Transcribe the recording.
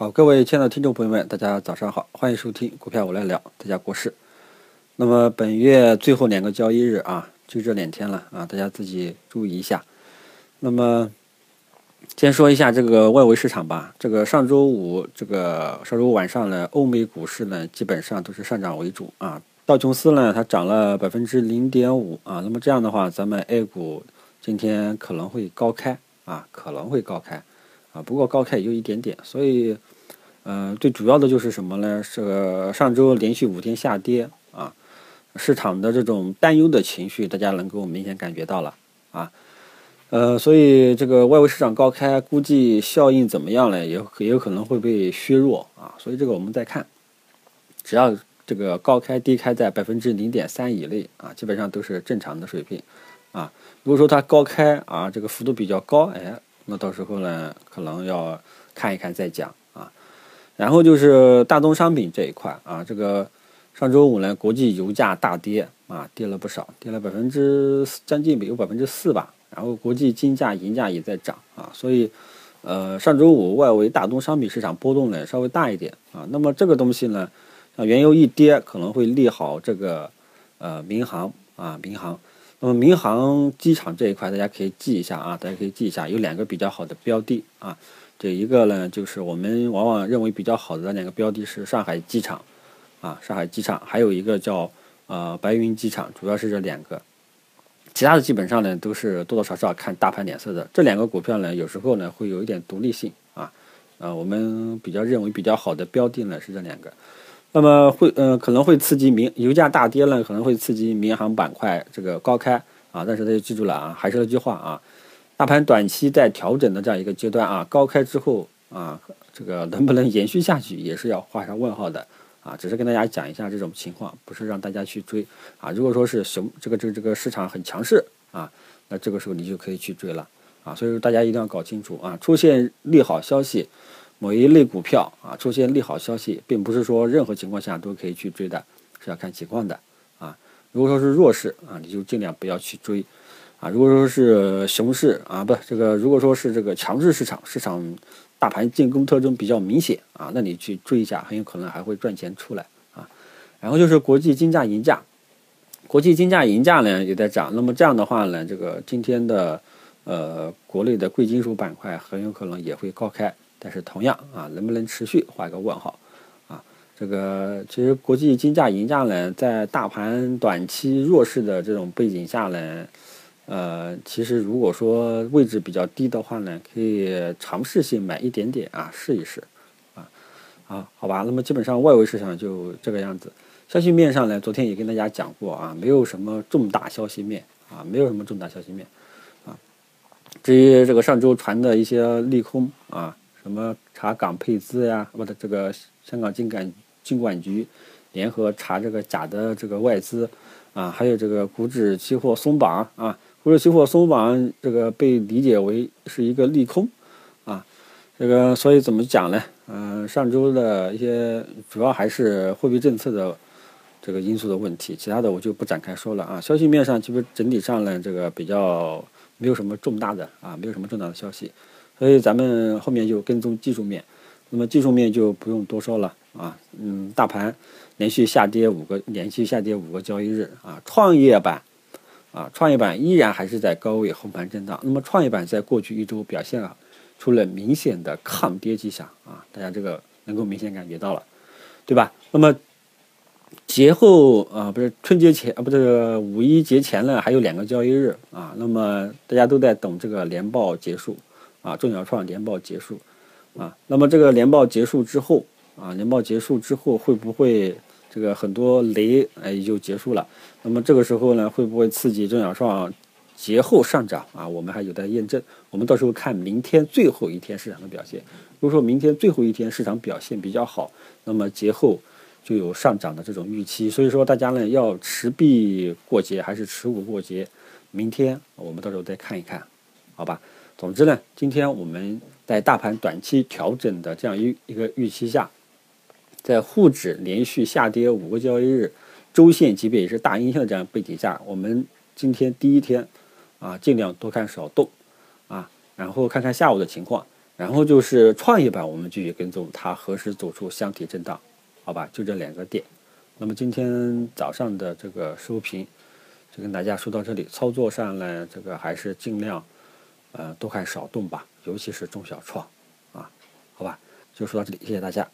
好，各位亲爱的听众朋友们，大家早上好，欢迎收听股票我来聊，大家国事。那么本月最后两个交易日啊，就这两天了啊，大家自己注意一下。那么先说一下这个外围市场吧。这个上周五，这个上周五晚上呢，欧美股市呢基本上都是上涨为主啊。道琼斯呢，它涨了百分之零点五啊。那么这样的话，咱们 A 股今天可能会高开啊，可能会高开啊。不过高开也就一点点，所以。嗯，最主要的就是什么呢？是上周连续五天下跌啊，市场的这种担忧的情绪，大家能够明显感觉到了啊。呃，所以这个外围市场高开，估计效应怎么样呢？也也有可能会被削弱啊。所以这个我们再看，只要这个高开低开在百分之零点三以内啊，基本上都是正常的水平啊。如果说它高开啊，这个幅度比较高，哎，那到时候呢，可能要看一看再讲啊。然后就是大宗商品这一块啊，这个上周五呢，国际油价大跌啊，跌了不少，跌了百分之将近有百分之四吧。然后国际金价、银价也在涨啊，所以呃，上周五外围大宗商品市场波动呢稍微大一点啊。那么这个东西呢，像原油一跌，可能会利好这个呃民航啊，民航。那么民航机场这一块，大家可以记一下啊，大家可以记一下，有两个比较好的标的啊。这一个呢，就是我们往往认为比较好的那两个标的是上海机场，啊，上海机场，还有一个叫呃白云机场，主要是这两个，其他的基本上呢都是多多少少看大盘脸色的。这两个股票呢，有时候呢会有一点独立性啊，呃，我们比较认为比较好的标的呢是这两个，那么会呃可能会刺激民油价大跌呢，可能会刺激民航板块这个高开啊，但是大家记住了啊，还是那句话啊。大盘短期在调整的这样一个阶段啊，高开之后啊，这个能不能延续下去也是要画上问号的啊。只是跟大家讲一下这种情况，不是让大家去追啊。如果说是熊这个这个这个市场很强势啊，那这个时候你就可以去追了啊。所以说大家一定要搞清楚啊，出现利好消息，某一类股票啊出现利好消息，并不是说任何情况下都可以去追的，是要看情况的啊。如果说是弱势啊，你就尽量不要去追。啊，如果说是熊市啊，不，这个如果说是这个强势市场，市场大盘进攻特征比较明显啊，那你去追一下，很有可能还会赚钱出来啊。然后就是国际金价、银价，国际金价、银价呢也在涨，那么这样的话呢，这个今天的呃国内的贵金属板块很有可能也会高开，但是同样啊，能不能持续画一个问号啊？这个其实国际金价、银价呢，在大盘短期弱势的这种背景下呢。呃，其实如果说位置比较低的话呢，可以尝试性买一点点啊，试一试，啊，啊，好吧。那么基本上外围市场就这个样子。消息面上呢，昨天也跟大家讲过啊，没有什么重大消息面啊，没有什么重大消息面啊。至于这个上周传的一些利空啊，什么查港配资呀，不的这个香港金管金管局联合查这个假的这个外资啊，还有这个股指期货松绑啊。股指期货松绑，这个被理解为是一个利空，啊，这个所以怎么讲呢？嗯，上周的一些主要还是货币政策的这个因素的问题，其他的我就不展开说了啊。消息面上，其实整体上呢，这个比较没有什么重大的啊，没有什么重大的消息，所以咱们后面就跟踪技术面。那么技术面就不用多说了啊，嗯，大盘连续下跌五个，连续下跌五个交易日啊，创业板。啊，创业板依然还是在高位横盘震荡。那么，创业板在过去一周表现啊，出了明显的抗跌迹象啊，大家这个能够明显感觉到了，对吧？那么节后啊，不是春节前啊，不是五一节前呢，还有两个交易日啊。那么大家都在等这个年报结束啊，中小创年报结束啊。那么这个年报结束之后啊，年报结束之后会不会？这个很多雷哎就结束了，那么这个时候呢，会不会刺激中小创节后上涨啊？我们还有待验证。我们到时候看明天最后一天市场的表现。如果说明天最后一天市场表现比较好，那么节后就有上涨的这种预期。所以说大家呢要持币过节还是持股过节？明天我们到时候再看一看，好吧？总之呢今天我们在大盘短期调整的这样一一个预期下在沪指连续下跌五个交易日周线级别也是大阴线的这样背景下我们今天第一天啊尽量多看少动啊然后看看下午的情况然后就是创业板我们继续跟踪它何时走出箱体震荡好吧就这两个点那么今天早上的这个收评就跟大家说到这里操作上呢这个还是尽量呃，多看少动吧，尤其是中小创，啊，好吧，就说到这里，谢谢大家。